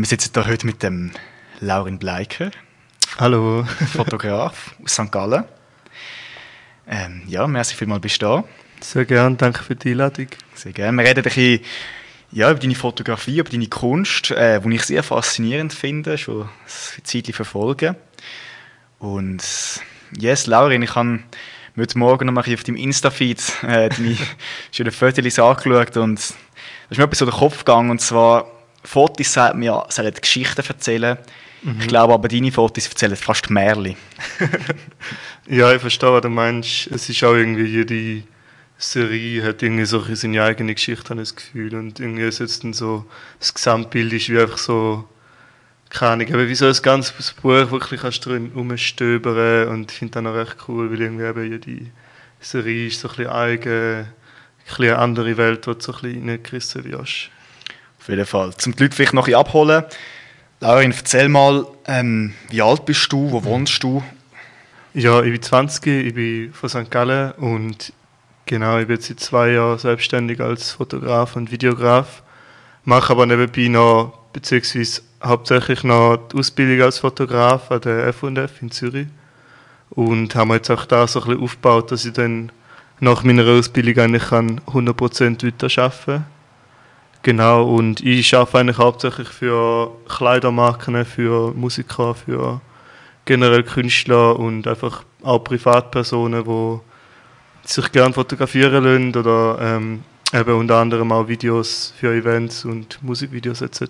Wir sitzen hier heute mit dem Laurin Bleiker. Hallo. Fotograf aus St. Gallen. Ähm, ja, merci vielmals bist du da. Sehr gerne, danke für die Einladung. Sehr gerne. Wir reden ein bisschen ja, über deine Fotografie, über deine Kunst, äh, die ich sehr faszinierend finde, schon eine Zeit verfolgen. Und yes, Laurin, ich habe heute Morgen noch mal auf deinem Insta-Feed äh, deine schönen Fotos angeschaut und da ist mir etwas so der Kopf gegangen und zwar Fotos sagt mir, sollen Geschichten erzählen. Mhm. Ich glaube aber, deine Fotos erzählen fast Märchen. ja, ich verstehe, was du meinst. Es ist auch irgendwie jede Serie hat irgendwie so seine eigene Geschichte, habe ich das Gefühl. Und irgendwie ist jetzt dann so, das Gesamtbild ist wie einfach so, keine Ahnung, aber wie so ein ganzes Buch wirklich kannst du drin rumstöbern und ich finde das auch recht cool, weil irgendwie eben jede Serie ist so ein bisschen eigen, ein bisschen eine andere Welt, wo du so ein bisschen reingerissen wirst. Auf jeden Fall. Zum die Leute vielleicht noch ein abholen. Laurin, erzähl mal, ähm, wie alt bist du, wo wohnst du? Ja, ich bin 20, ich bin von St. Gallen und genau, ich bin jetzt seit zwei Jahren selbstständig als Fotograf und Videograf. Mache aber nebenbei noch, beziehungsweise hauptsächlich noch die Ausbildung als Fotograf an der F&F in Zürich. Und haben jetzt auch da so ein bisschen aufgebaut, dass ich dann nach meiner Ausbildung eigentlich 100% weiterarbeiten kann Genau, und ich arbeite eigentlich hauptsächlich für Kleidermarken, für Musiker, für generell Künstler und einfach auch Privatpersonen, die sich gerne fotografieren lassen oder ähm, eben unter anderem auch Videos für Events und Musikvideos etc.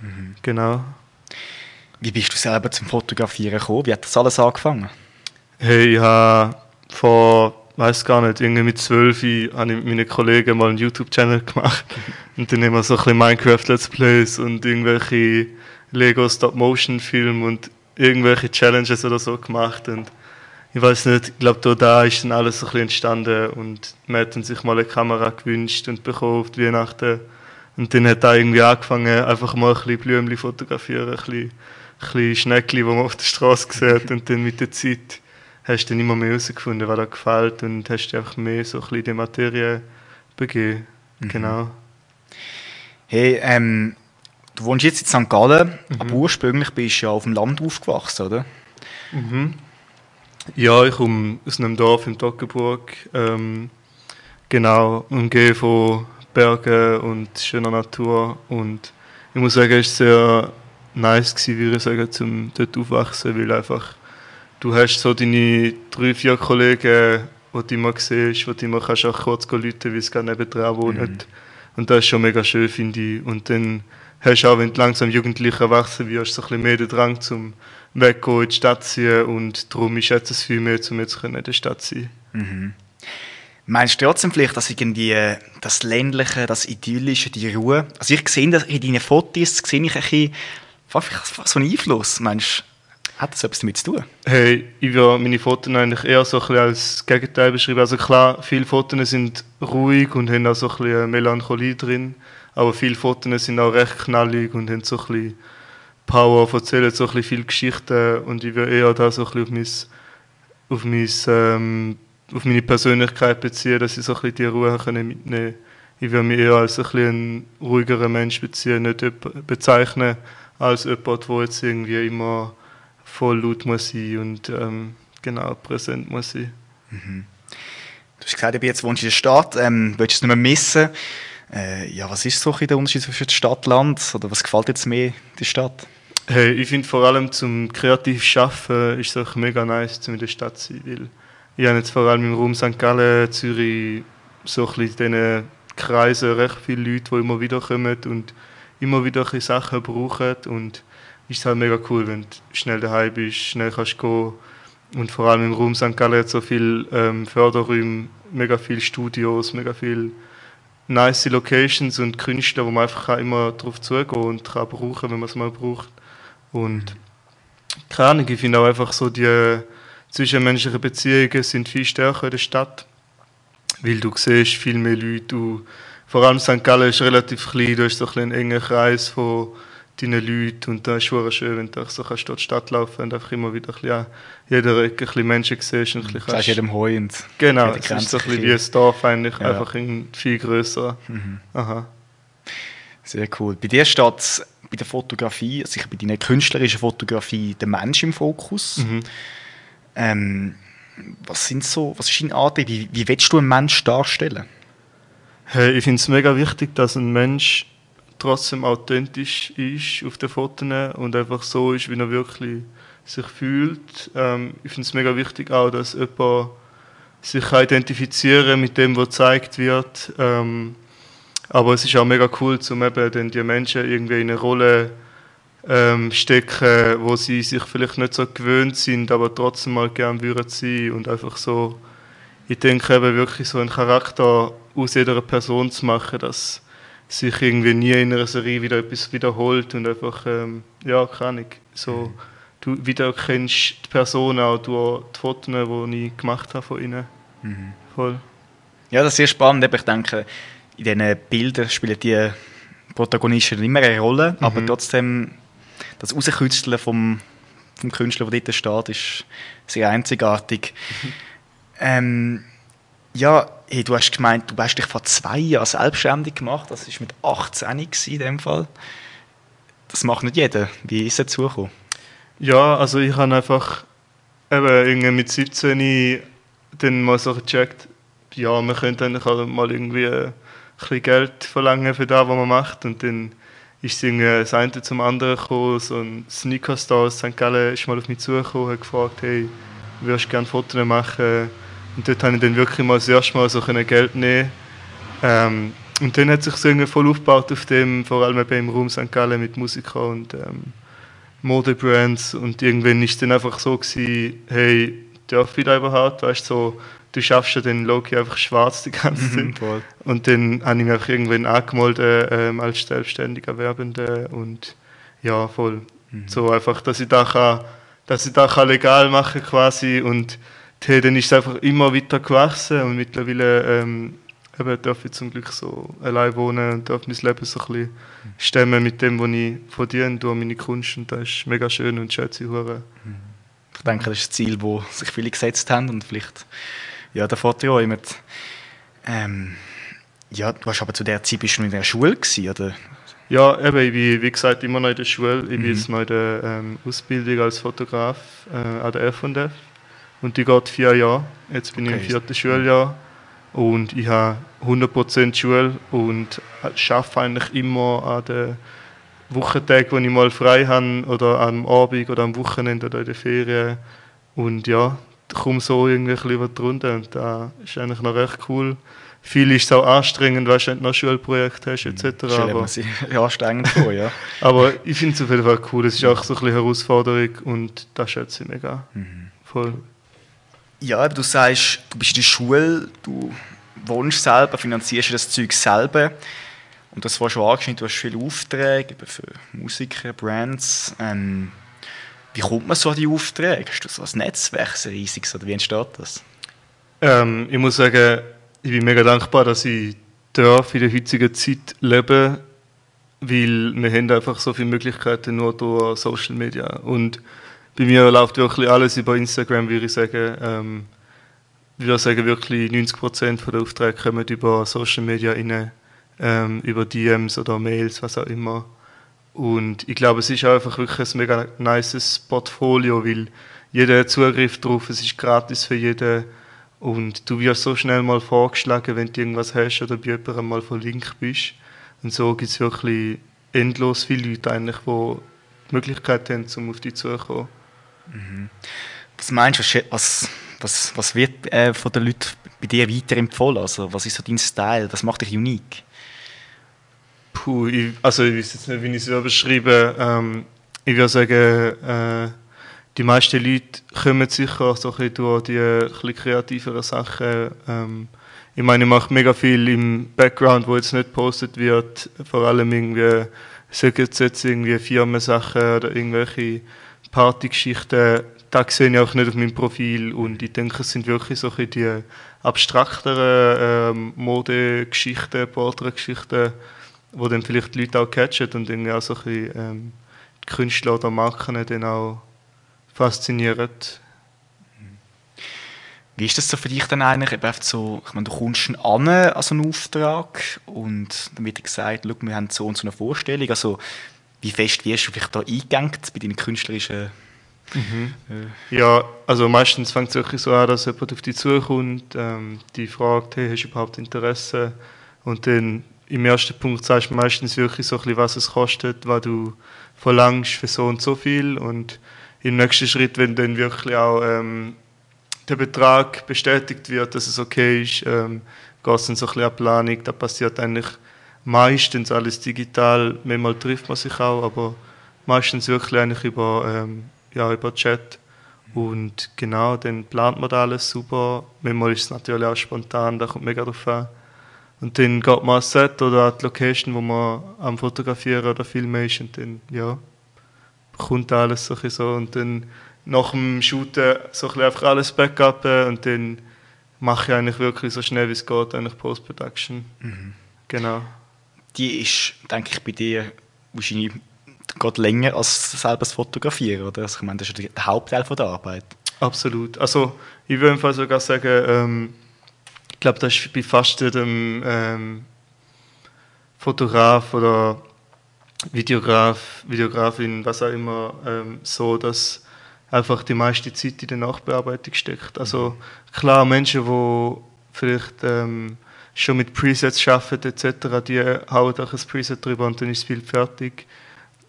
Mhm. Genau. Wie bist du selber zum Fotografieren gekommen? Wie hat das alles angefangen? Hey, ich habe vor weiß gar nicht, irgendwie mit zwölf habe ich mit meinen Kollegen mal einen YouTube-Channel gemacht. Und dann immer so ein bisschen Minecraft-Let's Plays und irgendwelche Lego Stop-Motion-Filme und irgendwelche Challenges oder so gemacht. Und ich weiß nicht, ich glaube, da ist dann alles so ein bisschen entstanden und man hat dann sich mal eine Kamera gewünscht und bekommen auf Weihnachten. Und dann hat da irgendwie angefangen, einfach mal ein bisschen Blümchen fotografieren, ein bisschen, ein bisschen Schneckli, die man auf der Straße sieht und dann mit der Zeit hast du dann immer mehr herausgefunden, was dir gefällt und hast dich einfach mehr so ein bisschen in die Materie begeben. Mhm. Genau. Hey, ähm, du wohnst jetzt in St. Gallen, mhm. aber ursprünglich bist du ja auf dem Land aufgewachsen, oder? Mhm. Ja, ich komme aus einem Dorf in Toggenburg. Ähm, genau, umgeben von Bergen und schöner Natur. Und ich muss sagen, es war sehr nice, gewesen, würde ich sagen, zum dort aufwachsen, weil einfach du hast so deine drei, vier Kollegen, die du immer siehst, wo du immer kannst auch kurz rufen, weil sie gerade nebenan wohnen. Mhm. Und das ist schon mega schön, finde ich. Und dann hast du auch, wenn du langsam jugendlich erwachsen wirst, so ein bisschen mehr den Drang zum Weggehen in die Stadt ziehen und darum ist jetzt es viel mehr, um jetzt in der Stadt zu sein. Mhm. Meinst du trotzdem vielleicht, dass irgendwie das Ländliche, das Idyllische, die Ruhe, also ich sehe das in deinen Fotos, sehe ich ein bisschen, so einen Einfluss, meinst du? Hat das etwas damit zu tun? Hey, ich würde meine Fotos eigentlich eher so ein bisschen als Gegenteil beschreiben. Also klar, viele Fotos sind ruhig und haben auch so ein bisschen Melancholie drin, aber viele Fotos sind auch recht knallig und haben so ein bisschen Power, erzählen so ein bisschen viele Geschichten und ich würde eher da so ein bisschen auf, mein, auf, mein, ähm, auf meine Persönlichkeit beziehen, dass ich so ein bisschen die Ruhe mitnehmen kann. Ich würde mich eher als ein bisschen ruhigerer Mensch beziehen, nicht bezeichnen als jemand, der jetzt irgendwie immer voll laut muss sein und ähm, genau präsent muss sein. Mhm. Du hast gesagt, jetzt wohnst in der Stadt, ähm, willst du es nicht mehr missen? Äh, ja, was ist so der Unterschied zwischen Stadt und Land? Oder was gefällt dir jetzt mehr der Stadt? Hey, ich finde vor allem zum kreativ Schaffen ist es mega nice, zum in der Stadt zu sein, weil ich habe jetzt vor allem im Raum St. Gallen, Zürich, so ein bisschen in diesen Kreisen recht viele Leute, die immer wieder kommen und immer wieder Sachen brauchen und ist es halt mega cool, wenn du schnell daheim bist, schnell kannst gehen. Und vor allem im Raum St. Gallen hat so viele ähm, Förderräume, mega viele Studios, mega viele nice Locations und Künstler, wo man einfach immer drauf zugehen und kann brauchen, wenn man es mal braucht. Und keine Ahnung, ich finde auch einfach so, die zwischenmenschlichen Beziehungen sind viel stärker in der Stadt, weil du siehst viel mehr Leute, du, vor allem St. Gallen ist relativ klein, du hast so einen engen Kreis von deinen Leuten. Und da ist es schön, wenn du so kannst durch die Stadt laufen und einfach immer wieder ein bisschen an jeder Ecke ein bisschen Menschen siehst. Und ein bisschen kannst, jedem Heu und Genau, es ist so ein bisschen wie ein Dorf eigentlich, ja. einfach viel grösser. Mhm. Aha. Sehr cool. Bei dir steht bei der Fotografie, also bei deiner künstlerischen Fotografie, der Mensch im Fokus. Mhm. Ähm, was sind so, was ist dein Antrieb? Wie, wie willst du einen Mensch darstellen? Hey, ich finde es mega wichtig, dass ein Mensch trotzdem authentisch ist auf den Fotos und einfach so ist, wie er wirklich sich fühlt. Ähm, ich finde es mega wichtig auch, dass jemand sich kann identifizieren mit dem, was gezeigt wird. Ähm, aber es ist auch mega cool, um eben dann die Menschen irgendwie in eine Rolle ähm, stecken, wo sie sich vielleicht nicht so gewöhnt sind, aber trotzdem mal gern würden sein und einfach so, ich denke eben wirklich so einen Charakter aus jeder Person zu machen, dass sich irgendwie nie in einer Serie wieder etwas wiederholt und einfach, ähm, ja, keine Ahnung, so, du wiedererkennst die Person auch durch die Fotos, die ich gemacht habe von ihnen. Mhm. Voll. Ja, das ist sehr spannend. Ich denke, in diesen Bildern spielen die Protagonisten immer eine Rolle, Mhm. aber trotzdem das Rausküsteln vom, vom Künstler, der dort steht, ist sehr einzigartig. Ähm, ja, hey, du hast gemeint, du hast dich vor zwei Jahren selbstständig gemacht. Das war mit 18 gewesen in dem Fall. Das macht nicht jeder. Wie ist es dazu gekommen? Ja, also ich habe einfach eben irgendwie mit 17 dann mal so gecheckt, ja, man könnte eigentlich auch mal irgendwie ein bisschen Geld verlangen für das, was man macht. Und dann ist irgendwie das eine zum anderen gekommen. So ein Sneaker-Store aus St. Gallen ist mal auf mich zugekommen und hat gefragt, hey, würdest du gerne Fotos machen? Und dort habe ich dann wirklich mal das erste Mal so Geld nehmen ähm, Und dann hat sich so irgendwie voll aufgebaut auf dem, vor allem eben im Raum St. Gallen mit Musikern und ähm, Modebrands. Und irgendwann ist es dann einfach so gewesen, hey, darf ich da überhaupt? Weißt du, so, du schaffst ja den Loki einfach schwarz die ganze Zeit. Voll. Und dann habe ich mich einfach irgendwann angemeldet ähm, als selbstständiger Werbender und ja, voll. So einfach, dass ich da kann, dass ich da kann legal machen quasi und dann ist es einfach immer weiter gewachsen und mittlerweile ähm, eben darf ich zum Glück so allein wohnen und darf mein Leben so ein bisschen stemmen mit dem, was ich verdiene durch meine Kunst und das ist mega schön und schätze ich hure. Ich denke, das ist ein Ziel, das sich viele gesetzt haben und vielleicht ja, der Vorteil ähm, ja, du hast aber zu der Zeit bist du noch in der Schule gewesen, oder? Ja, eben, ich bin wie gesagt immer noch in der Schule. Ich bin Mhm. jetzt noch in der ähm, Ausbildung als Fotograf äh, an der F&F und die geht vier Jahre. Jetzt bin ich im Okay. vierten Schuljahr und ich habe 100% Schule und arbeite eigentlich immer an den Wochentagen, wo ich mal frei habe oder am Abend oder am Wochenende oder in den Ferien und ja, da komme so irgendwie ein bisschen was drunter und das ist eigentlich noch recht cool. Viel ist es auch anstrengend, weißt du, wenn du noch Schulprojekte hast etc. Aber- anstrengend vor, ja. aber ich finde es auf jeden Fall cool. Es ist auch so ein bisschen Herausforderung und das schätze ich mega. Voll. Ja, du sagst, du bist in der Schule, du wohnst selber, finanzierst das Zeug selber. Und das war schon angeschnitten, du hast viele Aufträge für Musiker, Brands. Ähm, wie kommt man so an die Aufträge? Hast du so ein Netzwerk, so riesiges, oder wie entsteht das? Ähm, ich muss sagen, ich bin mega dankbar, dass ich darf in der heutigen Zeit leben weil wir haben einfach so viele Möglichkeiten nur durch Social Media. Und bei mir läuft wirklich alles über Instagram, würde ich sagen. Ähm, ich würde sagen, wirklich 90% der Aufträge kommen über Social Media rein, ähm, über DMs oder Mails, was auch immer. Und ich glaube, es ist auch einfach wirklich ein mega nices Portfolio, weil jeder hat Zugriff drauf, es ist gratis für jeden. Und du wirst so schnell mal vorgeschlagen, wenn du irgendwas hast oder bei jemandem mal verlinkt bist. Und so gibt es wirklich endlos viele Leute, eigentlich, die die Möglichkeit haben, um auf dich zuzukommen. Was meinst du, was, was, was, wird äh, von den Leuten bei dir weiterempfohlen? Also, was ist so dein Style? Was macht dich unique? Puh, ich, also ich weiß jetzt nicht, wie ich es selber beschreibe. Ähm, ich würde sagen, äh, die meisten Leute kommen sicher so ein bisschen durch die äh, kreativeren Sachen. Ähm, ich meine, ich mache mega viel im Background, wo jetzt nicht gepostet wird. Vor allem irgendwie, sagen jetzt irgendwie Firmensachen oder irgendwelche Partygeschichten. Das sehe ich auch nicht auf meinem Profil. Und ich denke, es sind wirklich so die abstrakteren ähm, Modegeschichten, Porträtgeschichten, wo dann vielleicht die Leute auch catchen und irgendwie auch so ein bisschen ähm, die Künstler oder Marken dann auch faszinieren. Wie ist das so für dich dann eigentlich? Eben so, ich meine, du kommst an an so einen Auftrag und dann wird gesagt, schau, wir haben so und so eine Vorstellung. Also, wie fest wirst du vielleicht da eingegangen bei deinen künstlerischen Mhm. Ja, also meistens fängt es wirklich so an, dass jemand auf dich zukommt, ähm, die fragt, hey, hast du überhaupt Interesse? Und dann im ersten Punkt sagst du meistens wirklich so ein bisschen, was es kostet, was du verlangst für so und so viel. Und im nächsten Schritt, wenn dann wirklich auch ähm, der Betrag bestätigt wird, dass es okay ist, ähm, geht es dann so ein bisschen an Planung. Da passiert eigentlich meistens alles digital. Manchmal trifft man sich auch, aber meistens wirklich eigentlich über ähm, ja, über Chat. Und genau, dann plant man da alles super. Manchmal ist es natürlich auch spontan, da kommt mega drauf an. Und dann geht man ans Set oder an die Location, wo man am Fotografieren oder Filmen ist und dann, ja, kommt alles so, so. Und dann nach dem Shooten so ein einfach alles Backup und dann mache ich eigentlich wirklich so schnell wie es geht, eigentlich Post-Production. Mhm. Genau. Die ist, denke ich, bei dir wahrscheinlich geht länger als selber das Fotografieren, oder? Also ich meine, das ist der Hauptteil von der Arbeit. Absolut. Also ich würde einfach sogar sagen, ähm, ich glaube, das ist bei fast jedem ähm, Fotograf oder Videograf, Videografin, was auch immer, ähm, so, dass einfach die meiste Zeit in der Nachbearbeitung steckt. Also klar, Menschen, die vielleicht ähm, schon mit Presets arbeiten etc., die hauen auch ein Preset drüber und dann ist das Bild fertig.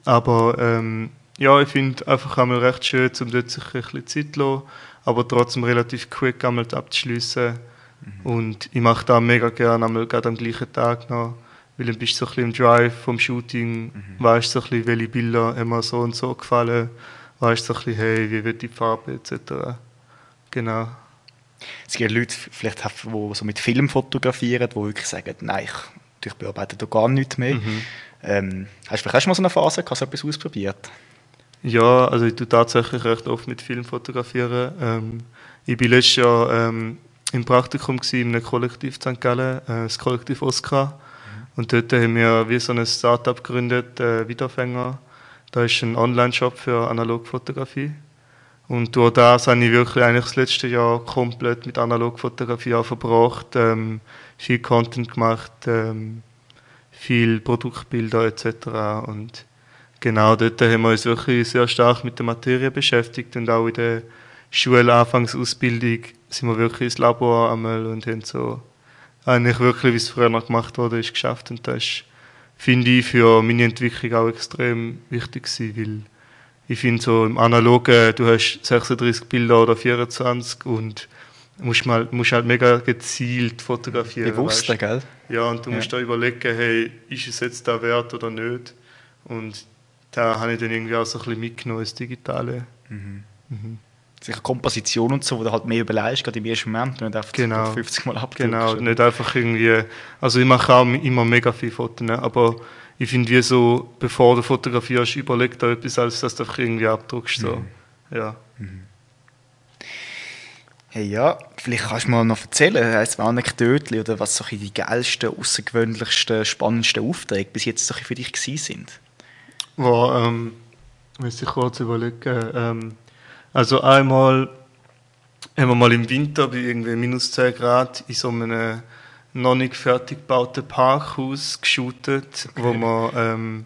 Aber ähm, ja, ich finde einfach einmal recht schön, um dort sich ein bisschen Zeit zu lassen, aber trotzdem relativ quick einmal abzuschliessen. Mhm. Und ich mache das mega gerne, einmal gerade am gleichen Tag noch, weil dann bist du so ein bisschen im Drive vom Shooting, mhm. weißt so ein bisschen, welche Bilder mir so und so gefallen, weißt so ein bisschen, hey, wie wird die Farbe etc. Genau. Es gibt Leute, vielleicht, die so mit Film fotografieren, die wirklich sagen, nein, ich, ich bearbeite da gar nichts mehr. Mhm. Ähm, hast du vielleicht mal so eine Phase gehabt, so etwas ausprobiert? Ja, also ich tue tatsächlich recht oft mit Film fotografieren. Ähm, ich war letztes Jahr ähm, im Praktikum in einem Kollektiv St. Gallen, äh, das Kollektiv Oscar. Mhm. Und dort haben wir wie so ein Startup gegründet, äh, Wiederfänger. Da ist ein Online-Shop für Analogfotografie. Und durch das habe ich wirklich eigentlich das letzte Jahr komplett mit Analogfotografie verbracht, ähm, viel Content gemacht, ähm, viel Produktbilder etc. Und genau dort haben wir uns wirklich sehr stark mit der Materie beschäftigt und auch in der Schulanfangsausbildung sind wir wirklich ins Labor einmal und haben so eigentlich wirklich, wie es früher noch gemacht wurde, ist geschafft und das finde ich, für meine Entwicklung auch extrem wichtig gewesen, weil ich finde so im Analogen, du hast 36 Bilder oder 24 und musst, mal, musst halt mega gezielt fotografieren. Bewusst, weißt? gell? Ja, und du ja. musst da überlegen, hey, ist es jetzt da wert oder nicht? Und da habe ich dann irgendwie auch so ein bisschen mitgenommen, das Digitale. Mhm. Mhm. Sicher Komposition und so, wo du halt mehr überlegst, gerade im ersten Moment, nicht einfach genau. 50 Mal abdrückst. Genau, nicht einfach irgendwie, also ich mache auch immer mega viele Fotos, ne? aber ich finde wie so, bevor du fotografierst, überleg da etwas, als dass du einfach irgendwie abdruckst. So. Mhm. Ja. Mhm. Hey, ja, vielleicht kannst du mal noch erzählen, ein Anekdote oder was so die geilsten, außergewöhnlichsten, spannendsten Aufträge bis jetzt so für dich gewesen sind. Wo, ähm, muss ich kurz überlegen. Ähm, also einmal haben wir mal im Winter bei irgendwie minus 10 Grad in so einem noch nicht fertig gebauten Parkhaus geshootet, okay. wo man ähm,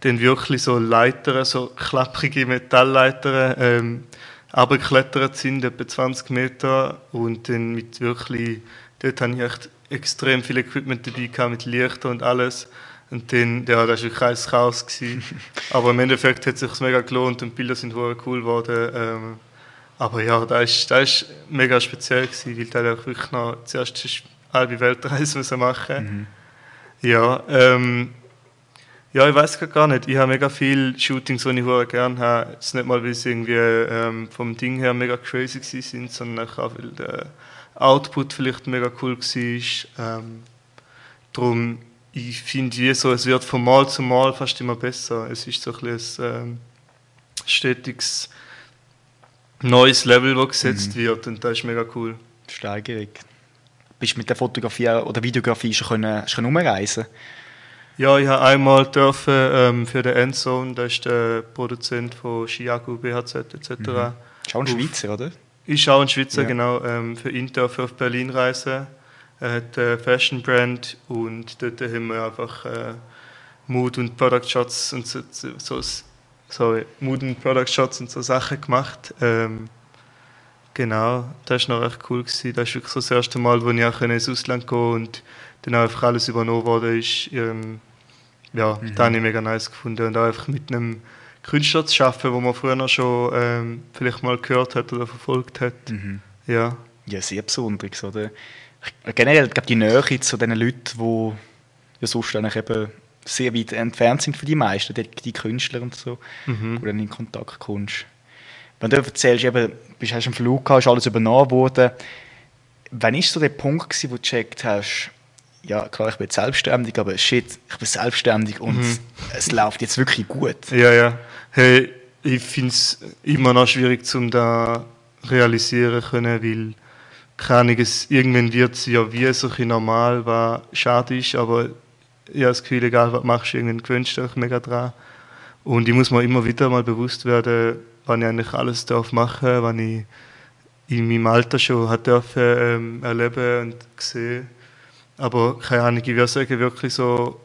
dann wirklich so Leitern, so klapprige Metallleitern ähm, runtergeklettert sind, etwa 20 Meter. Und dann mit wirklich, dort hatte ich echt extrem viel Equipment dabei gehabt, mit Lichter und alles. Und dann, ja, das war wirklich ein Chaos. Gewesen. aber im Endeffekt hat es sich mega gelohnt und die Bilder sind cool geworden. Ähm, aber ja, das war das ist mega speziell, gewesen, weil da wirklich noch zuerst halbe Weltreise machen mhm. Ja, ähm, ja, ich weiß gar nicht. Ich habe mega viele Shootings, die ich gerne habe. Es ist nicht mal, weil sie irgendwie ähm, vom Ding her mega crazy sind, sondern auch, weil der Output vielleicht mega cool war. Ähm, darum, ich finde so, es wird von Mal zu Mal fast immer besser. Es ist so ein, ein ähm, stetiges neues Level, das gesetzt mhm. wird und das ist mega cool. Steigerung. Bist du mit der Fotografie oder Videografie schon, können, schon umreisen ja, ich habe einmal dürfen, ähm, für den Endzone, das ist der Produzent von Chiago, BHZ etc. Mhm. Ist auch ein Schweizer, oder? Ist auch ein Schweizer, ja. genau. Ähm, für ihn dürfen auf Berlin reisen. Er hat eine Fashion Brand und dort haben wir einfach äh, Mood und Product Shots und so, so, sorry, Mood und Product Shots und so Sachen gemacht. Ähm, genau, das war noch echt cool. Gewesen. Das ist wirklich so das erste Mal, wo ich auch ins Ausland gehen und dann auch einfach alles übernommen wurde. Ist, ähm, ja, mhm. das habe ich mega nice gefunden. Und auch einfach mit einem Künstler zu arbeiten, wo man früher noch schon ähm, vielleicht mal gehört hat oder verfolgt hat. Mhm. Ja. Ja, sehr besonders. Oder? Generell, ich glaube, die Nähe zu den Leuten, die ja sonst eigentlich eben sehr weit entfernt sind für die meisten, die, die Künstler und so, mhm. wo du dann in Kontakt kommst. Wenn du erzählst, eben, bist, hast einen Flug gehabt, ist alles übernommen worden, wann war so der Punkt, gewesen, wo du gecheckt hast, ja klar, ich bin selbstständig, aber shit, ich bin selbstständig und mhm. es läuft jetzt wirklich gut. Ja, ja. Hey, ich finde es immer noch schwierig, um da realisieren können, weil Ahnung, es, irgendwann wird es ja wie so ein normal, was schade ist, aber ich habe das Gefühl, egal was machst, irgendwann gewöhnst du dich mega dran. Und ich muss mir immer wieder mal bewusst werden, wann ich eigentlich alles darf machen, wann ich in meinem Alter schon hat dürfen, ähm, erleben und sehen. Aber keine Ahnung, ich würde sagen, wirklich so,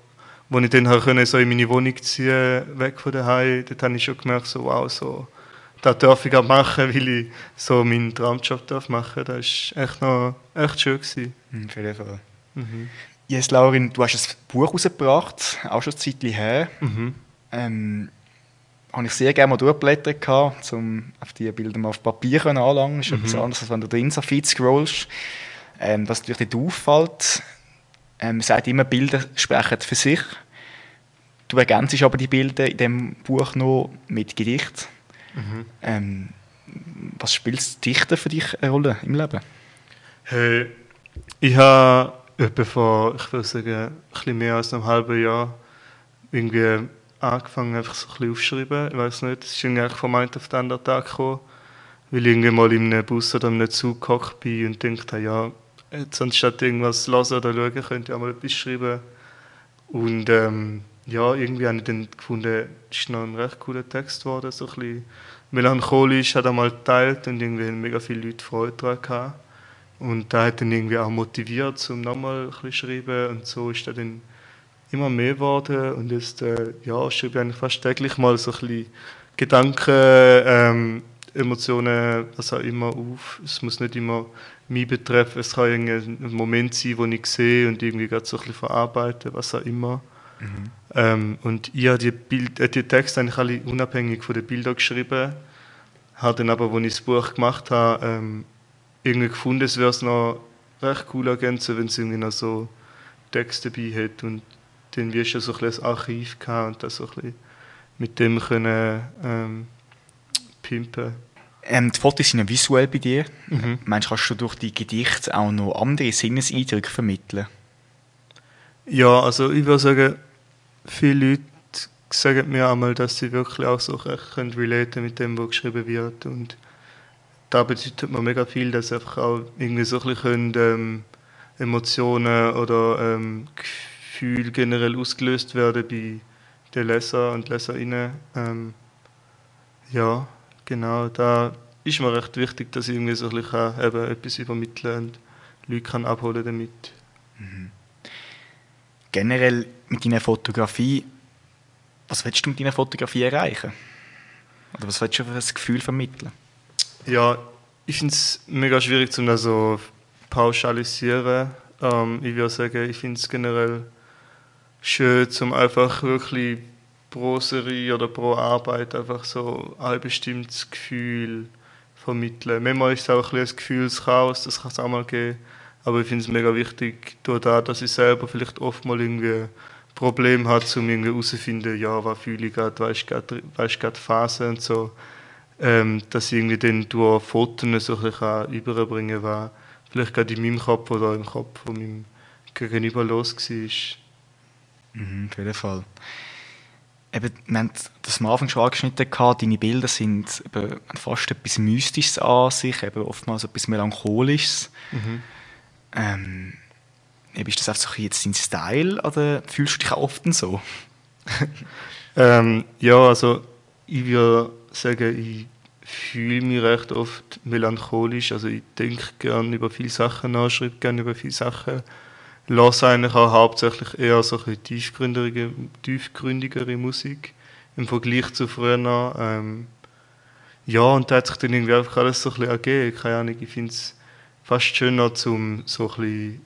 als ich dann können, so in meine Wohnung ziehen weg von daheim, dort habe ich schon gemerkt, so wow, so, das darf ich auch machen, weil ich so meinen Traumjob darf machen. Das war echt noch echt schön. Gewesen. Mhm, auf jeden Fall. Mhm. Yes, Laurin, du hast ein Buch rausgebracht, auch schon ein Zeitchen her. Mhm. Ähm, habe ich sehr gerne mal durchblättern gehabt, um auf die Bilder mal auf Papier anzulangen. Das ist mhm. etwas anderes, als wenn du drin so Feed scrollst. Ähm, was natürlich nicht auffällt, ähm, sagt immer, Bilder sprechen für sich. Du ergänzt aber die Bilder in dem Buch noch mit Gedicht. Mhm. Ähm, was spielt Dichter für dich eine Rolle im Leben? Hey, ich habe vor, ich würde sagen, ein mehr als einem halben Jahr irgendwie angefangen, einfach so ein aufzuschreiben. Ich weiß nicht, es ist irgendwie vom einen auf den anderen Tag gekommen, weil ich irgendwie mal in einem Bus oder in einem Zug gehockt bin und dachte, ja, jetzt anstatt irgendwas hören oder schauen, könnte ich auch mal etwas schreiben. Und ähm, ja, irgendwie habe ich dann gefunden, es ist noch ein recht cooler Text geworden, so ein bisschen melancholisch, hat er mal geteilt und irgendwie haben mega viele Leute Freude daran gehabt. Und da hat dann irgendwie auch motiviert, um nochmal ein bisschen zu schreiben und so ist er dann immer mehr geworden und jetzt äh, ja, schreibe ich eigentlich fast täglich mal so ein bisschen Gedanken, ähm, Emotionen, was auch immer auf. Es muss nicht immer mich betreffen, es kann ein Moment sein, wo ich sehe und irgendwie gerade so ein bisschen verarbeite, was auch immer. Mhm. Ähm, und ich habe die, Bild, äh, die Texte eigentlich alle unabhängig von den Bildern geschrieben, habe dann aber, als ich das Buch gemacht habe, ähm, irgendwie gefunden, es wäre es noch recht cool ergänzen, wenn es irgendwie noch so Texte dabei hat und dann wirst du so ein bisschen das Archiv gehabt und das so ein bisschen mit dem können ähm, pimpen. Ähm, die Fotos sind ja visuell bei dir. Mhm. Meinst du, kannst du durch die Gedichte auch noch andere Sinneseindrücke vermitteln? Ja, also ich würde sagen, viele Leute sagen mir einmal, dass sie wirklich auch so recht können relaten mit dem, was geschrieben wird. Und da bedeutet mir mega viel, dass einfach auch irgendwie so ein bisschen ähm, Emotionen oder ähm, Gefühle generell ausgelöst werden bei den Leser und Leserinnen. Ähm, ja, genau, da ist mir recht wichtig, dass ich irgendwie so ein bisschen eben etwas übermitteln und Leute kann abholen damit. Mhm. Generell mit deiner Fotografie, was willst du mit deiner Fotografie erreichen? Oder was willst du für ein Gefühl vermitteln? Ja, ich finde es mega schwierig, um das so pauschalisieren. Ähm, ich würde sagen, ich finde es generell schön, um einfach wirklich pro Serie oder pro Arbeit einfach so ein bestimmtes Gefühl vermitteln. Manchmal ist es auch ein, ein Gefühlschaos, das kann es auch mal geben. Aber ich finde es mega wichtig, da, dass ich selber vielleicht oft mal irgendwie Problem habe, um irgendwie herauszufinden, ja, was fühle ich gerade, was ist gerade Phase und so. Ähm, dass ich irgendwie dann durch Fotos so ein bisschen überbringen kann, was vielleicht gerade in meinem Kopf oder im Kopf von meinem Gegenüber los war. Mhm, auf jeden Fall. Eben, wir haben das am Anfang schon angeschnitten, gehabt, deine Bilder sind eben fast etwas Mystisches an sich, eben oftmals etwas Melancholisches. Mhm. Ähm, ist das einfach jetzt dein Style oder fühlst du dich auch oft so? ähm, ja, also ich würde sagen, ich fühle mich recht oft melancholisch. Also ich denke gerne über viele Sachen nach, schreibe gerne über viele Sachen lasse eigentlich auch hauptsächlich eher so ein tiefgründigere, tiefgründigere Musik im Vergleich zu früher. Ähm, ja, und da hat sich dann irgendwie einfach alles so ein bisschen ergeben. Keine Ahnung, ich finde es fast schöner, zum so ein bisschen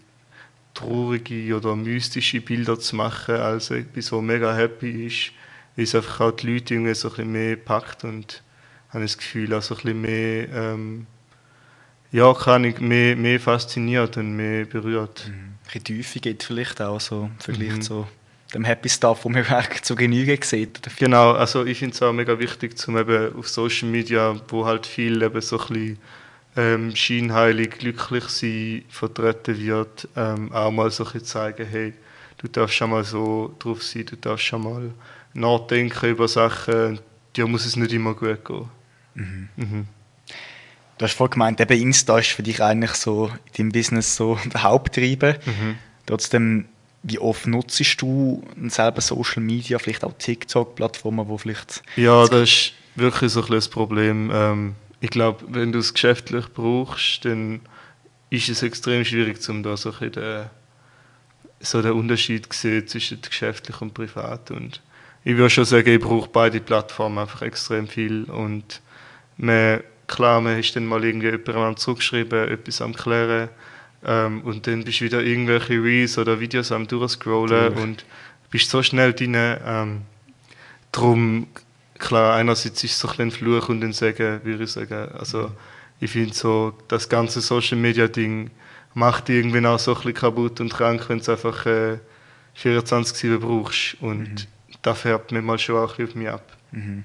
traurige oder mystische Bilder zu machen, als etwas, was mega happy ist, weil es einfach auch die Leute irgendwie so ein bisschen mehr packt und habe das Gefühl, auch so ein bisschen mehr, ähm, ja, kann ich mehr, mehr fasziniert und mehr berührt. Mhm. Ein bisschen Tiefe geht vielleicht auch so, vielleicht mhm. so dem Happy Stuff, wo man wirklich zu Genüge sieht. Genau, also ich finde es auch mega wichtig, zum eben auf Social Media, wo halt viel eben so ein bisschen ähm, scheinheilig glücklich sein vertreten wird, ähm, auch mal so ein zeigen, hey, du darfst schon mal so drauf sein, du darfst schon mal nachdenken über Sachen, dir muss es nicht immer gut gehen. Mhm. Mhm. Du hast vorhin gemeint, eben Insta ist für dich eigentlich so in deinem Business so der Haupttreiber. Mhm. Trotzdem, wie oft nutzt du selber Social Media, vielleicht auch TikTok-Plattformen, wo vielleicht... Ja, das ist wirklich so ein bisschen das Problem. Ähm, ich glaube, wenn du es geschäftlich brauchst, dann ist es extrem schwierig, um da so, ein den, so den Unterschied zu sehen zwischen geschäftlich und privat. Und ich würde schon sagen, ich brauche beide Plattformen einfach extrem viel. Und man, klar, man ist dann mal irgendwie jemandem zurückgeschrieben, etwas am Klären. Ähm, und dann bist du wieder irgendwelche Reels oder Videos am durchscrollen ja. und bist so schnell drin. Ähm, darum klar, einerseits ist es so ein, ein Fluch und ein Segen, würde ich sagen. Also, ich finde so, das ganze Social Media Ding macht irgendwie auch so ein bisschen kaputt und krank, wenn du einfach äh, 24-7 brauchst. Und mhm. da färbt mir mal schon auch ein bisschen auf mich ab. Mhm.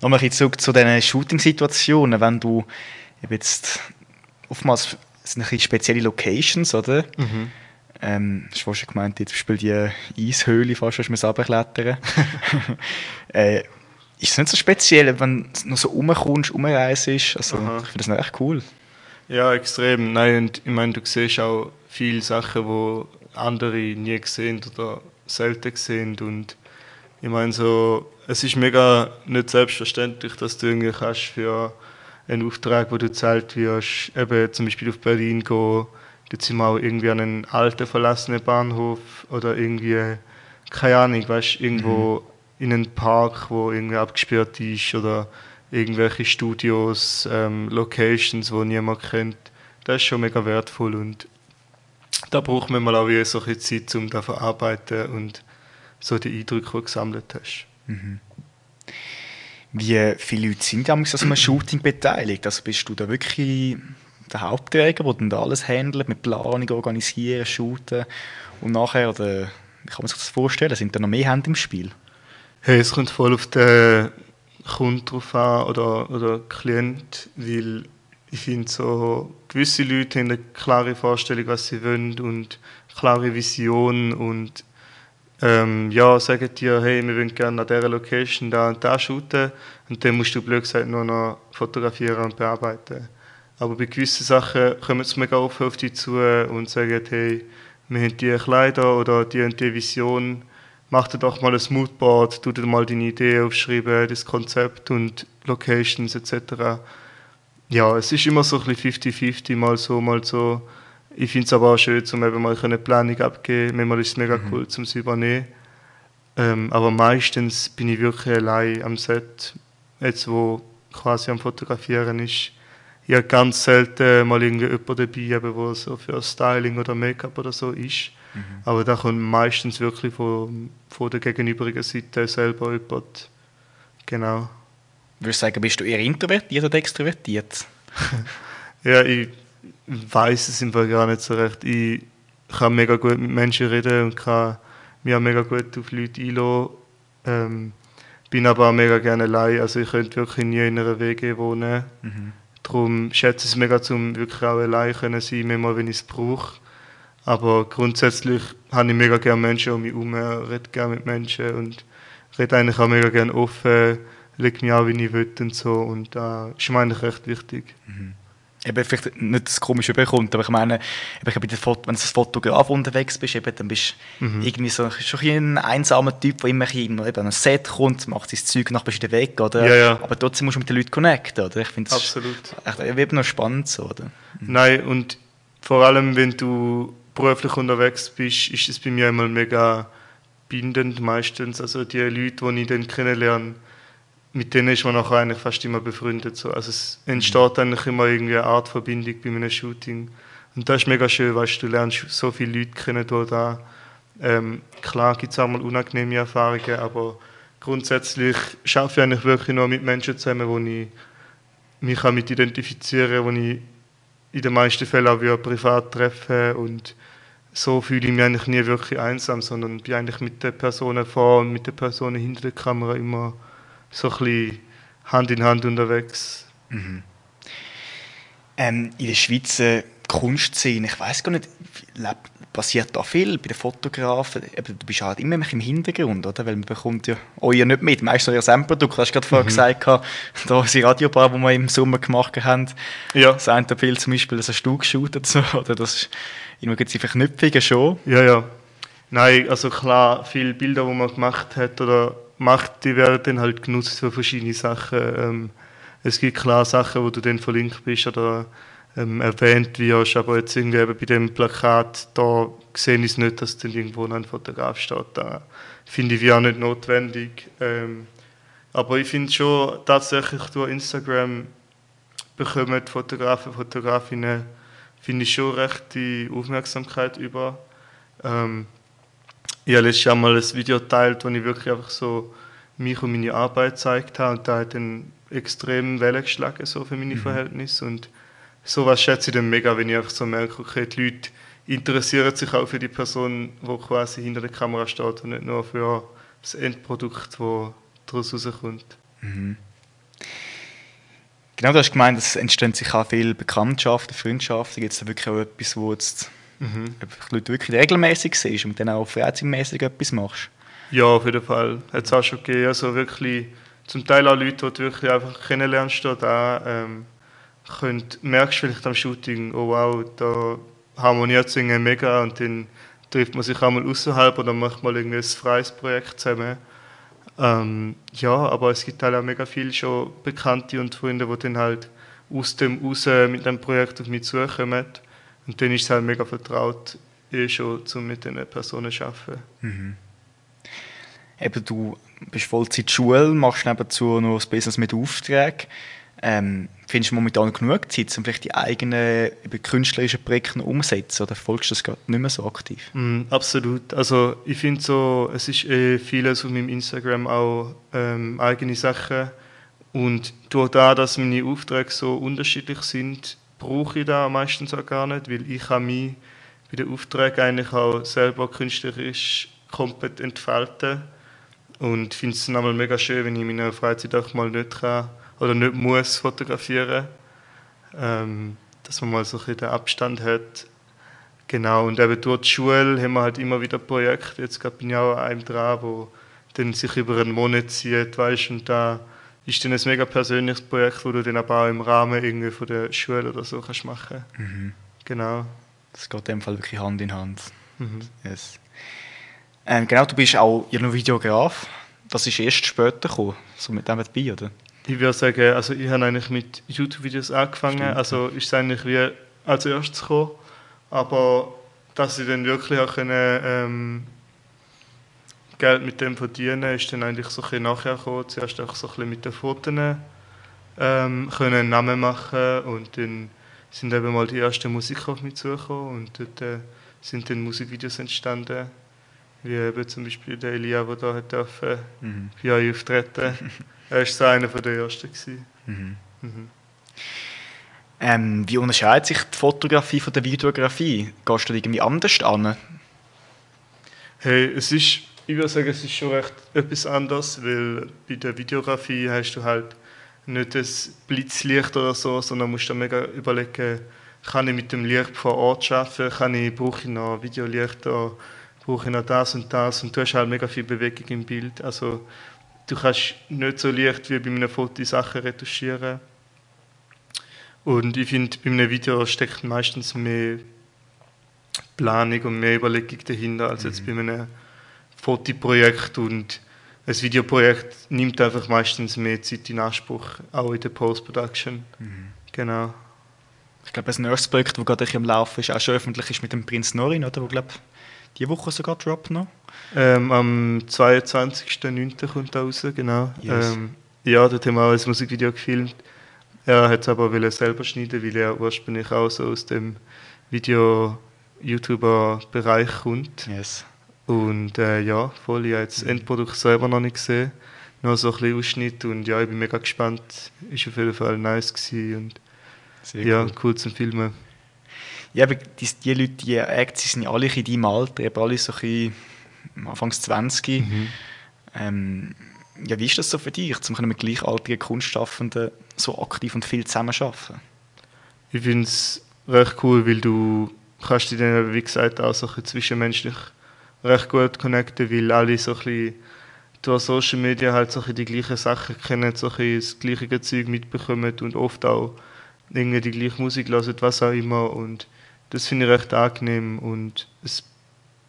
Nochmal zurück zu diesen Shooting-Situationen, wenn du jetzt oftmals sind ein bisschen spezielle Locations, oder? Mhm. Ähm, hast du schon gemeint, zum Beispiel die Eishöhle fast, hast du runterklettern äh, Ist es nicht so speziell, wenn du noch so rumkommst, rumreist? Also, Aha. ich finde das echt cool. Ja, extrem. Nein, und ich meine, du siehst auch viele Sachen, die andere nie gesehen oder selten sehen. Und ich meine, so, es ist mega nicht selbstverständlich, dass du irgendwie kannst für einen Auftrag, wo du zahlt wirst, eben zum Beispiel auf Berlin gehen Jetzt sind wir auch irgendwie an einen alten, verlassenen Bahnhof oder irgendwie, keine Ahnung, weißt irgendwo mhm. in einen Park, wo irgendwie abgesperrt ist oder irgendwelche Studios, ähm, Locations, wo niemand kennt. Das ist schon mega wertvoll und da braucht man mal auch wie so ein Zeit, um zu verarbeiten und so die Eindrücke, die du gesammelt hast. Mhm. Wie viele Leute sind an so einem Shooting beteiligt? Also bist du da wirklich der Hauptträger, der dann alles handelt, mit Planung, Organisieren, Shooten und nachher, oder, wie kann sich das vorstellen, sind da noch mehr Hände im Spiel? Hey, es kommt voll auf den Kunden drauf an oder, oder Klient, weil ich finde so, gewisse Leute haben eine klare Vorstellung, was sie wollen und klare Vision und ähm, ja, sagen dir, hey, wir wollen gerne an dieser Location da und da shooten und dann musst du blöd gesagt nur noch fotografieren und bearbeiten. Aber bei gewissen Sachen kommen sie mega offen auf dich zu und sagen, hey, wir haben diese Kleider oder die und die Vision, mach dir doch mal ein Moodboard, tu dir mal deine Idee aufschreiben, das Konzept und Locations etc. Ja, es ist immer so ein bisschen 50-50, mal so, mal so. Ich finde es aber auch schön, um eben mal eine Planung abzugeben. Manchmal ist es mega mhm. cool, um sie übernehmen. Ähm, aber meistens bin ich wirklich allein am Set, jetzt wo quasi am Fotografieren ist ich habe ganz selten mal irgendwie jemanden dabei, der so für Styling oder Make-up oder so ist. Mhm. Aber da kommt meistens wirklich von, von der gegenübrigen Seite selber jemand. Genau. Würdest du sagen, bist du eher introvertiert oder extrovertiert? ja, ich weiß es einfach gar nicht so recht. Ich kann mega gut mit Menschen reden und kann mich auch mega gut auf Leute einlassen. Ähm, bin aber auch mega gerne allein. Also ich könnte wirklich nie in einer WG wohnen. Mhm. Darum schätze ich es mega, um wirklich auch allein können sein, manchmal, wenn ich es brauche. Aber grundsätzlich habe ich mega gerne Menschen um mich herum, rede gerne mit Menschen und rede eigentlich auch mega gerne offen, lege mich auch, wie ich will und so. Und das ist mir eigentlich recht wichtig. Mhm eben vielleicht nicht das Komische überkommt, aber ich meine, eben, wenn du als Fotograf unterwegs bist, eben, dann bist du mhm. irgendwie so schon ein einsamer Typ, der immer eben an ein Set kommt, macht sein Zeug, nachher bist du weg, oder? Ja, ja. Aber trotzdem musst du mit den Leuten connecten, oder? Ich finde das Absolut. echt eben noch spannend so, oder? Mhm. Nein, und vor allem, wenn du beruflich unterwegs bist, ist es bei mir immer mega bindend meistens. Also die Leute, die ich dann kennenlerne, mit denen ist man nachher eigentlich fast immer befreundet. So. Also es entsteht eigentlich immer irgendwie eine Art Verbindung bei einem Shooting. Und das ist mega schön, weißt du, lernst so viele Leute kennen da. Ähm, klar gibt es auch mal unangenehme Erfahrungen, aber grundsätzlich arbeite ich eigentlich wirklich nur mit Menschen zusammen, wo ich mich damit identifizieren kann, wo ich in den meisten Fällen auch wieder privat treffe und so fühle ich mich eigentlich nie wirklich einsam, sondern bin eigentlich mit den Personen vor und mit den Personen hinter der Kamera immer so ein bisschen Hand in Hand unterwegs. Mhm. Ähm, in der Schweizer Kunstszene, ich weiß gar nicht, passiert da viel bei den Fotografen? Du bist halt immer im Hintergrund, oder? Weil man bekommt ja euer nicht mit. Meistens euer Endprodukt. Du hast gerade vorher mhm. gesagt, da unsere Radiobar, die wir im Sommer gemacht haben, ja. das eine Bild zum Beispiel, das hast du geshootet, so, oder das ist, immer gibt es Verknüpfungen schon. Ja, ja. Nein, also klar, viele Bilder, die man gemacht hat oder macht, die werden dann halt genutzt für verschiedene Sachen. Ähm, es gibt klar Sachen, wo du dann verlinkt bist oder ähm, erwähnt wirst, aber jetzt irgendwie eben bei dem Plakat, da sehe ich es nicht, dass dann irgendwo ein Fotograf steht. Da finde ich wie auch nicht notwendig. Ähm, aber ich finde schon tatsächlich durch Instagram bekommen Fotografen, Fotografinnen, finde ich schon recht die Aufmerksamkeit über. Ähm, ich habe letztes Jahr mal ein Video geteilt, wo ich wirklich einfach so mich und meine Arbeit gezeigt habe und da hat dann extrem Wellen geschlagen so für meine mhm. Verhältnisse und sowas schätze ich dann mega, wenn ich einfach so merke, okay, die Leute interessieren sich auch für die Person, die quasi hinter der Kamera steht und nicht nur für das Endprodukt, das daraus rauskommt. Mhm. Genau, du hast gemeint, es entstehen sich auch viele Bekanntschaften, Freundschaften. Gibt es wirklich auch etwas, wo jetzt mhm. die Leute wirklich regelmäßig siehst und dann auch freizeitmäßig etwas machst? Ja, auf jeden Fall. Hat es auch schon gegeben. Also wirklich, zum Teil auch Leute, die du wirklich einfach kennenlernst, da, ähm, könnt, merkst du vielleicht am Shooting, oh wow, da harmoniert es irgendwie mega und dann trifft man sich auch mal außerhalb oder macht mal ein freies Projekt zusammen. Ähm, ja, aber es gibt halt auch mega viele schon Bekannte und Freunde, die dann halt aus dem raus mit dem Projekt auf mich zukommen. Und dann ist es halt mega vertraut, eh schon, um mit diesen Personen zu arbeiten. Mhm. Eben, du bist Vollzeit Schule, machst nebenzu noch das Business mit Aufträgen. Ähm, findest du momentan genug Zeit, um vielleicht die eigenen künstlerischen Projekte umzusetzen oder folgst du das gerade nicht mehr so aktiv? Mm, absolut. Also ich finde so, es ist eh vieles auf meinem Instagram auch ähm, eigene Sachen und durch das, dass meine Aufträge so unterschiedlich sind, brauche ich da meistens auch gar nicht, weil ich kann mich bei den Aufträgen eigentlich auch selber künstlerisch komplett entfalten und finde es dann mega schön, wenn ich in meiner Freizeit auch mal nicht kann oder nicht muss fotografieren. Ähm, dass man mal so ein den Abstand hat. Genau, und eben durch die Schule haben wir halt immer wieder Projekte. Jetzt bin ich auch an einem dran, wo dann sich über einen Monat zieht, weißt und da ist dann ein mega persönliches Projekt, wo du dann aber auch im Rahmen irgendwie von der Schule oder so kannst machen. Mhm. Genau. Das geht in dem Fall wirklich Hand in Hand. Mhm. Yes. Ähm, genau, du bist auch ja Videograf. Das ist erst später gekommen, so mit dem dabei, oder? Ich würde sagen, also ich habe eigentlich mit YouTube-Videos angefangen, Stimmt. also ist es eigentlich wie als erstes gekommen, aber dass ich dann wirklich auch können, ähm, Geld mit dem verdienen, ist dann eigentlich so ein nachher gekommen. Zuerst auch so ein mit den Fotos ähm, können einen Namen machen und dann sind eben mal die ersten Musiker auf mich zugekommen und dort äh, sind dann Musikvideos entstanden, wie eben zum Beispiel der Elia, der da hat dürfen, mhm. für euch auftreten Er war so einer der ersten. Mhm. Mhm. Ähm, wie unterscheidet sich die Fotografie von der Videografie? Gehst du irgendwie anders an? Hey, es ist, ich würde sagen, es ist schon recht etwas anders, weil bei der Videografie hast du halt nicht das Blitzlicht oder so, sondern musst du mega überlegen, kann ich mit dem Licht vor Ort arbeiten, kann ich, brauche ich noch Videolichter, brauche ich noch das und das und du hast halt mega viel Bewegung im Bild. Also du kannst nicht so leicht wie bei einem Foto Sachen retuschieren. Und ich finde, bei einem Video steckt meistens mehr Planung und mehr Überlegung dahinter als jetzt mhm. bei einem Fotoprojekt. Und ein Videoprojekt nimmt einfach meistens mehr Zeit in Anspruch, auch in der Post-Production. Mhm. Genau. Ich glaube, das nächste Projekt, das gerade im Laufen ist, auch schon öffentlich ist mit dem Prinz Norin, oder? Wo, glaube die Woche sogar droppt noch. Ähm, am 22.09. kommt er raus, genau. Yes. Ähm, ja, dort haben wir auch ein Musikvideo gefilmt. Er hat es aber wollen selber schneiden, weil er ursprünglich auch so aus dem Video-YouTuber-Bereich kommt. Yes. Und äh, ja, voll, ich habe jetzt das Endprodukt selber noch nicht gesehen. Nur so ein bisschen Ausschnitt und ja, ich bin mega gespannt. Ist auf jeden Fall nice gewesen und Sehr ja, cool. cool zum Filmen. Ja, aber die, die Leute, die Acts, die sind ja alle in deinem Alter, eben alle so ein bisschen Anfangs 20. Mhm. Ähm, ja, wie ist das so für dich, zum mit gleichaltrigen Kunstschaffenden so aktiv und viel zusammenarbeiten? Ich finde es recht cool, weil du kannst dich dann, wie gesagt, auch so zwischenmenschlich recht gut connecten, weil alle so ein durch Social Media halt so die gleichen Sachen kennen, so das gleiche Zeug mitbekommen und oft auch die gleiche Musik hören, was auch immer und das finde ich recht angenehm und es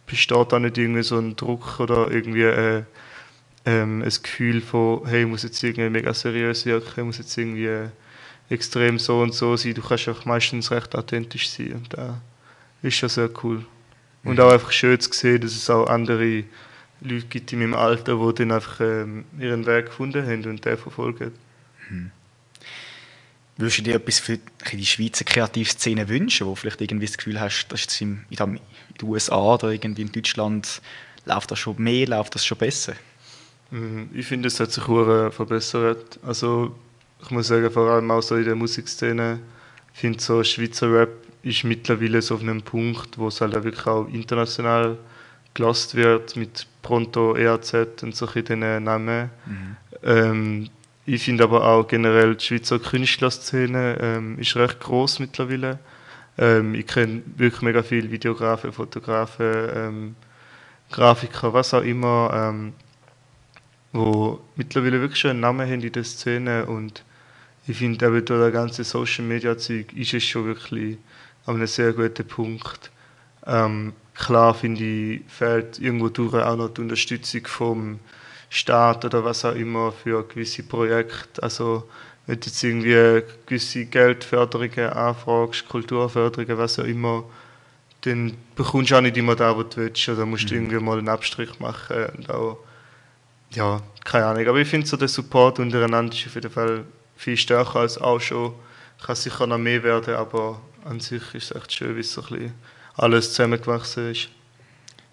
besteht auch nicht irgendwie so ein Druck oder irgendwie äh, ähm, ein Gefühl von, hey, ich muss jetzt irgendwie mega seriös wirken, ich muss jetzt irgendwie äh, extrem so und so sein. Du kannst auch meistens recht authentisch sein und das ist schon sehr cool. Und Mhm. auch einfach schön zu sehen, dass es auch andere Leute gibt in meinem Alter, die dann einfach ähm, ihren Weg gefunden haben und den verfolgen. Würdest du dir etwas für die Schweizer Kreativszene wünschen, wo vielleicht irgendwie das Gefühl hast, dass jetzt in, den USA oder irgendwie in Deutschland läuft das schon mehr, läuft das schon besser? Mhm, Ich finde, es hat sich hure verbessert. Also ich muss sagen, vor allem auch so in der Musikszene, ich finde so Schweizer Rap ist mittlerweile so auf einem Punkt, wo es halt auch wirklich auch international gelost wird mit Pronto, EAZ und solche Namen. Ähm, ich finde aber auch generell die Schweizer Künstlerszene ähm, ist recht groß mittlerweile. Ähm, ich kenne wirklich mega viele Videografen, Fotografen, ähm, Grafiker, was auch immer. Ähm, wo mittlerweile wirklich schon einen Namen haben in der Szene und ich finde eben durch das ganze Social Media Zeug ist es schon wirklich an einem sehr guten Punkt. Ähm, klar finde ich, fehlt irgendwo durch auch noch die Unterstützung vom Staat oder was auch immer für gewisse Projekte. Also wenn du jetzt irgendwie gewisse Geldförderungen anfragst, Kulturförderungen, was auch immer, dann bekommst du auch nicht immer das, was du willst. Oder musst du irgendwie mal einen Abstrich machen und auch ja, keine Ahnung. Aber ich finde so der Support untereinander ist auf jeden Fall viel stärker als auch schon. Kann sicher noch mehr werden, aber an sich ist es echt schön, wie es so ein bisschen alles zusammengewachsen ist.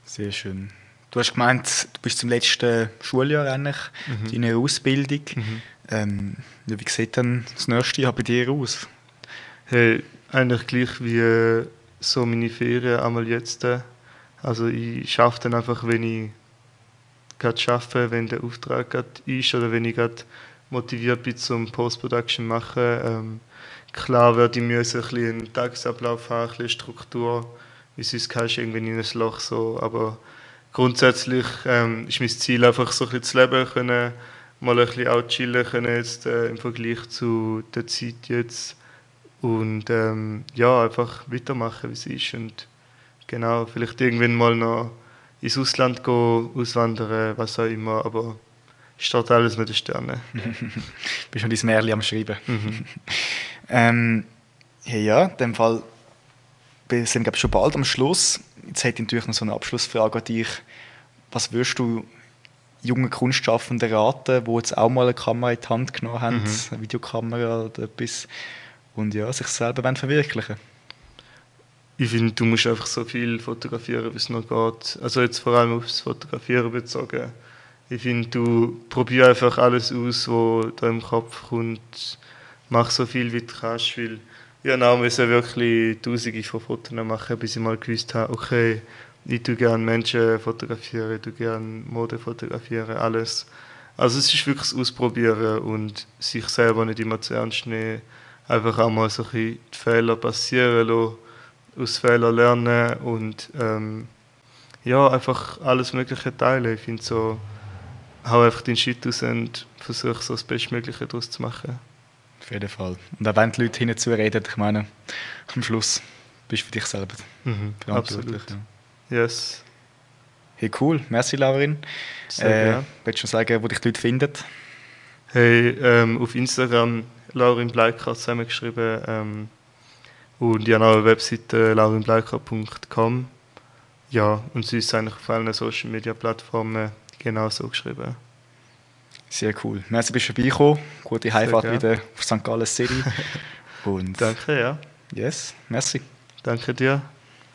Sehr schön. Du hast gemeint, du bist zum letzten Schuljahr eigentlich, deine Ausbildung. Ähm, ja, wie sieht dann das nächste Jahr bei dir aus? Hey, eigentlich gleich wie äh, so meine Ferien einmal jetzt. Also ich schaffe dann einfach, wenn ich gerade schaffe, wenn der Auftrag gerade ist oder wenn ich gerade motiviert bin zum Post-Production machen. Ähm, klar werde ich mir so ein bisschen einen Tagesablauf haben, ein bisschen Struktur, weil sonst kannst du irgendwie in ein Loch so. Aber grundsätzlich ähm, ist mein Ziel einfach so ein bisschen zu leben können, mal ein bisschen auch chillen können jetzt äh, im Vergleich zu der Zeit jetzt und ähm, ja, einfach weitermachen, wie es ist und genau, vielleicht irgendwann mal noch ins Ausland gehen, auswandern, was auch immer, aber steht alles mit den Sternen. Bist schon dein Märchen am Schreiben. Ähm, ja, ja, in dem Fall wir sind wir schon bald am Schluss. Jetzt hätte ich natürlich noch so eine Abschlussfrage an dich. Was würdest du jungen Kunstschaffenden raten, die jetzt auch mal eine Kamera in die Hand genommen haben, eine Videokamera oder etwas, und ja, sich selber verwirklichen Ich finde, du musst einfach so viel fotografieren, wie es noch geht. Also jetzt vor allem aufs Fotografieren bezogen. Ich finde, du probier einfach alles aus, was da im Kopf kommt. Mach so viel, wie du kannst, weil habe auch müssen wirklich tausende von Fotos machen, bis ich mal gewusst habe, okay, ich tue gerne Menschen fotografieren, ich tue gerne Mode fotografieren, alles. Also es ist wirklich das Ausprobieren und sich selber nicht immer zu ernst nehmen. Einfach auch mal so ein bisschen Fehler passieren lassen aus Fehlern lernen und ähm, ja, einfach alles Mögliche teilen. Ich finde so, hau einfach den Shit aus und versuch so das Bestmögliche daraus zu machen. Auf jeden Fall. Und auch wenn die Leute hinzu reden, ich meine, am Schluss bist du für dich selber verantwortlich. Absolut. Ja. Yes. Hey, cool. Merci, Laurin. Sehr Äh, willst du noch sagen, wo dich die Leute finden? Hey, ähm, auf Instagram Laurin Bleikart zusammengeschrieben. Ähm, Und ich habe auch eine Webseite laurenbleiker.com. Ja, und sie ist eigentlich auf allen Social Media Plattformen genau so geschrieben. Sehr cool. Merci, bist du vorbeigekommen. Gute Heimfahrt wieder auf St. Gallen City. Und Danke, ja. yes, merci. Danke dir.